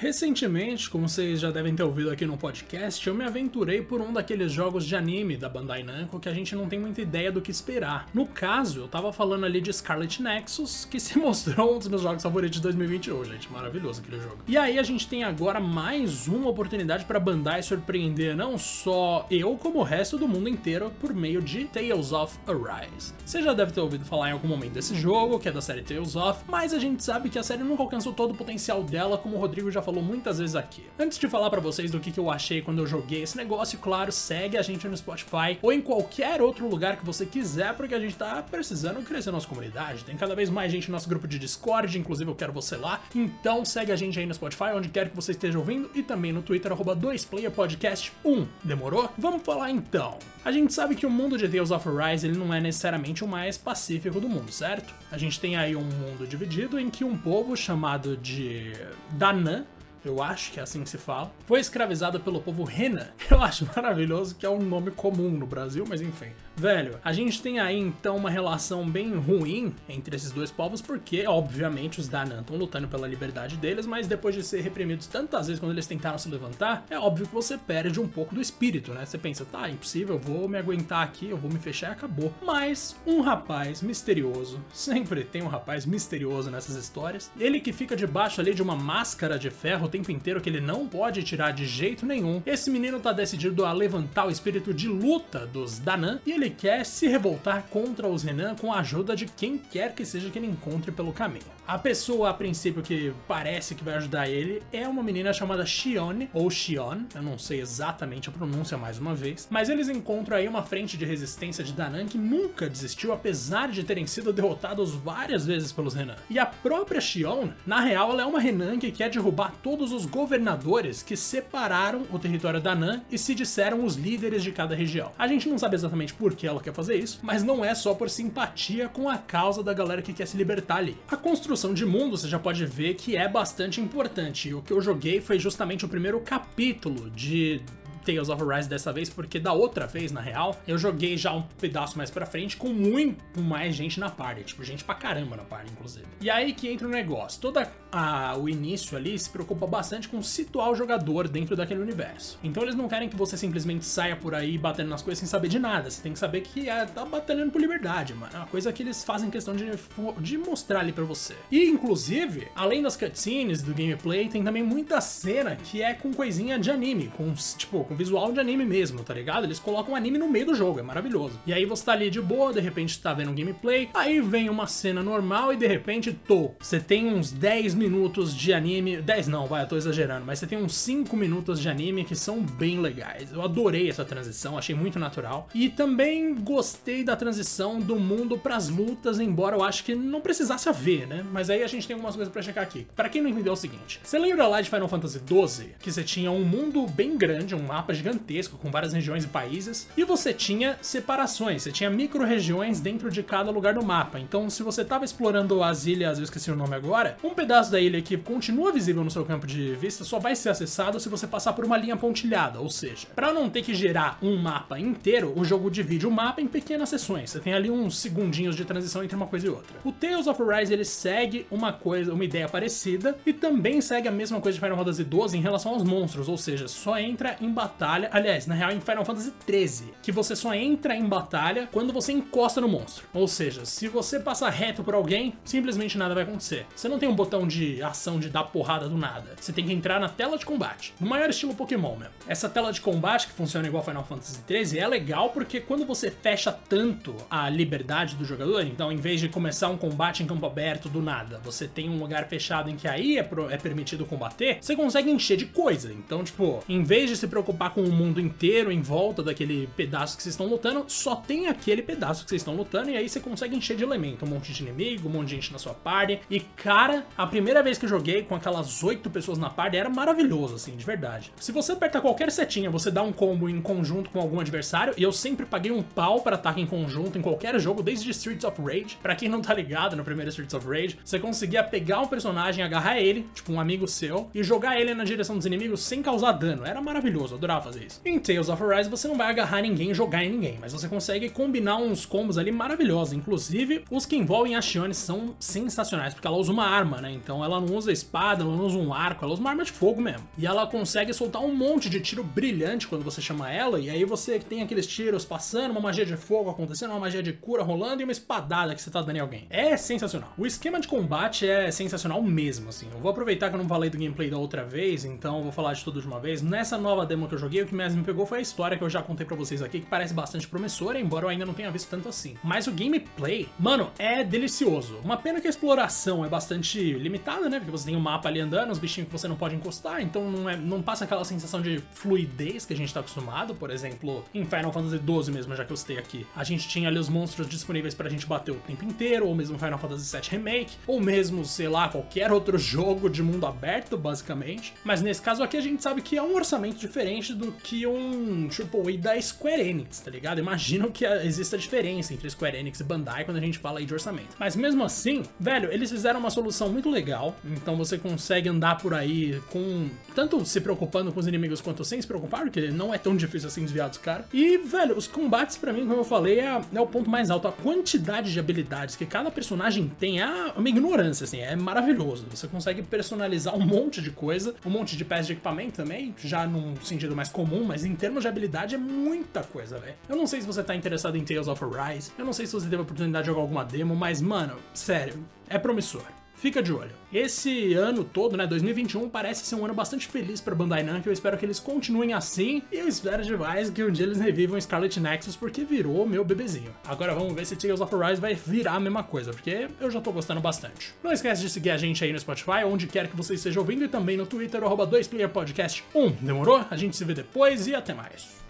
Recentemente, como vocês já devem ter ouvido aqui no podcast, eu me aventurei por um daqueles jogos de anime da Bandai Namco que a gente não tem muita ideia do que esperar. No caso, eu tava falando ali de Scarlet Nexus, que se mostrou um dos meus jogos favoritos de 2021, gente. Maravilhoso aquele jogo. E aí a gente tem agora mais uma oportunidade para Bandai surpreender não só eu, como o resto do mundo inteiro por meio de Tales of Arise. Você já deve ter ouvido falar em algum momento desse jogo, que é da série Tales of, mas a gente sabe que a série nunca alcançou todo o potencial dela, como o Rodrigo já falou falou muitas vezes aqui. Antes de falar para vocês do que, eu achei quando eu joguei esse negócio, claro, segue a gente no Spotify ou em qualquer outro lugar que você quiser, porque a gente tá precisando crescer nossa comunidade. Tem cada vez mais gente no nosso grupo de Discord, inclusive eu quero você lá. Então segue a gente aí no Spotify, onde quer que você esteja ouvindo, e também no Twitter, arroba 2playerpodcast1. Demorou? Vamos falar então. A gente sabe que o mundo de Tales of Arise ele não é necessariamente o mais pacífico do mundo, certo? A gente tem aí um mundo dividido em que um povo chamado de Danan eu acho que é assim que se fala, foi escravizada pelo povo Rena. Eu acho maravilhoso que é um nome comum no Brasil, mas enfim. Velho, a gente tem aí então uma relação bem ruim entre esses dois povos, porque, obviamente, os Danan estão lutando pela liberdade deles, mas depois de ser reprimidos tantas vezes quando eles tentaram se levantar, é óbvio que você perde um pouco do espírito, né? Você pensa, tá, impossível, eu vou me aguentar aqui, eu vou me fechar e acabou. Mas um rapaz misterioso, sempre tem um rapaz misterioso nessas histórias, ele que fica debaixo ali de uma máscara de ferro o tempo inteiro que ele não pode tirar de jeito nenhum, esse menino tá decidido a levantar o espírito de luta dos Danan e ele quer se revoltar contra os Renan com a ajuda de quem quer que seja que ele encontre pelo caminho. A pessoa, a princípio, que parece que vai ajudar ele é uma menina chamada Shione, ou Shion, eu não sei exatamente a pronúncia mais uma vez, mas eles encontram aí uma frente de resistência de Danan que nunca desistiu, apesar de terem sido derrotados várias vezes pelos Renan. E a própria Shion, na real, ela é uma Renan que quer derrubar todos os governadores que separaram o território da Nan e se disseram os líderes de cada região. A gente não sabe exatamente por que ela quer fazer isso, mas não é só por simpatia com a causa da galera que quer se libertar ali. A construção de mundo você já pode ver que é bastante importante. O que eu joguei foi justamente o primeiro capítulo de Tales of Arise dessa vez, porque da outra vez, na real, eu joguei já um pedaço mais pra frente com muito mais gente na party. Tipo, gente pra caramba na party, inclusive. E aí que entra o negócio. Toda a, o início ali se preocupa bastante com situar o jogador dentro daquele universo. Então eles não querem que você simplesmente saia por aí batendo nas coisas sem saber de nada. Você tem que saber que é, tá batalhando por liberdade, mano. É uma coisa que eles fazem questão de, de mostrar ali pra você. E, inclusive, além das cutscenes, do gameplay, tem também muita cena que é com coisinha de anime, com, tipo, com visual de anime mesmo, tá ligado? Eles colocam anime no meio do jogo, é maravilhoso. E aí você tá ali de boa, de repente tá vendo um gameplay, aí vem uma cena normal e de repente, tô. Você tem uns 10 minutos de anime. 10 não, vai, eu tô exagerando, mas você tem uns 5 minutos de anime que são bem legais. Eu adorei essa transição, achei muito natural. E também gostei da transição do mundo pras lutas, embora eu acho que não precisasse haver, né? Mas aí a gente tem algumas coisas para checar aqui. Para quem não entendeu é o seguinte: você lembra lá de Final Fantasy XII que você tinha um mundo bem grande, um mapa gigantesco com várias regiões e países, e você tinha separações, você tinha micro-regiões dentro de cada lugar do mapa. Então, se você estava explorando as ilhas, eu esqueci o nome agora, um pedaço da ilha que continua visível no seu campo de vista só vai ser acessado se você passar por uma linha pontilhada, ou seja, para não ter que gerar um mapa inteiro, o jogo divide o mapa em pequenas seções. Você tem ali uns segundinhos de transição entre uma coisa e outra. O Tales of Arise ele segue uma coisa, uma ideia parecida e também segue a mesma coisa de Final Fantasy XII em relação aos monstros, ou seja, só entra em batalha batalha. Aliás, na real, em Final Fantasy XIII, que você só entra em batalha quando você encosta no monstro. Ou seja, se você passar reto por alguém, simplesmente nada vai acontecer. Você não tem um botão de ação de dar porrada do nada. Você tem que entrar na tela de combate. No maior estilo Pokémon mesmo. Essa tela de combate, que funciona igual Final Fantasy XIII, é legal porque quando você fecha tanto a liberdade do jogador, então em vez de começar um combate em campo aberto do nada, você tem um lugar fechado em que aí é, pro, é permitido combater, você consegue encher de coisa. Então, tipo, em vez de se preocupar com o mundo inteiro em volta daquele pedaço que vocês estão lutando, só tem aquele pedaço que vocês estão lutando e aí você consegue encher de elemento, um monte de inimigo, um monte de gente na sua party. E cara, a primeira vez que eu joguei com aquelas oito pessoas na party era maravilhoso, assim, de verdade. Se você aperta qualquer setinha, você dá um combo em conjunto com algum adversário, e eu sempre paguei um pau para ataque em conjunto em qualquer jogo, desde Streets of Rage. Para quem não tá ligado no primeiro Streets of Rage, você conseguia pegar um personagem, agarrar ele, tipo um amigo seu, e jogar ele na direção dos inimigos sem causar dano. Era maravilhoso, adorava fazer isso. Em Tales of Arise você não vai agarrar ninguém jogar em ninguém, mas você consegue combinar uns combos ali maravilhosos. Inclusive, os que envolvem a Shione são sensacionais, porque ela usa uma arma, né? Então ela não usa espada, ela não usa um arco, ela usa uma arma de fogo mesmo. E ela consegue soltar um monte de tiro brilhante quando você chama ela, e aí você tem aqueles tiros passando, uma magia de fogo acontecendo, uma magia de cura rolando e uma espadada que você tá dando em alguém. É sensacional. O esquema de combate é sensacional mesmo, assim. Eu vou aproveitar que eu não falei do gameplay da outra vez, então vou falar de tudo de uma vez. Nessa nova demo que eu joguei, o que mais me pegou foi a história que eu já contei pra vocês aqui, que parece bastante promissora, embora eu ainda não tenha visto tanto assim. Mas o gameplay, mano, é delicioso. Uma pena que a exploração é bastante limitada, né? Porque você tem o um mapa ali andando, os bichinhos que você não pode encostar, então não, é, não passa aquela sensação de fluidez que a gente tá acostumado. Por exemplo, em Final Fantasy XII mesmo, já que eu citei aqui, a gente tinha ali os monstros disponíveis pra gente bater o tempo inteiro, ou mesmo Final Fantasy VII Remake, ou mesmo, sei lá, qualquer outro jogo de mundo aberto, basicamente. Mas nesse caso aqui a gente sabe que é um orçamento diferente do que um AAA da Square Enix, tá ligado? Imagino que exista diferença entre Square Enix e Bandai quando a gente fala aí de orçamento. Mas mesmo assim, velho, eles fizeram uma solução muito legal, então você consegue andar por aí com tanto se preocupando com os inimigos quanto sem se preocupar, porque não é tão difícil assim desviar dos caras. E, velho, os combates para mim, como eu falei, é, é, o ponto mais alto. A quantidade de habilidades que cada personagem tem é uma ignorância, assim, é maravilhoso. Você consegue personalizar um monte de coisa, um monte de peças de equipamento também, já num sentido mais comum, mas em termos de habilidade é muita coisa, velho. Eu não sei se você tá interessado em Tales of Arise, eu não sei se você teve a oportunidade de jogar alguma demo, mas, mano, sério, é promissor. Fica de olho. Esse ano todo, né, 2021, parece ser um ano bastante feliz para Bandai Namco. Eu espero que eles continuem assim e eu espero demais que um dia eles revivam Scarlet Nexus porque virou meu bebezinho. Agora vamos ver se Tales of Arise vai virar a mesma coisa, porque eu já tô gostando bastante. Não esquece de seguir a gente aí no Spotify, onde quer que você esteja ouvindo, e também no Twitter, arroba 2playerpodcast1. Demorou? A gente se vê depois e até mais.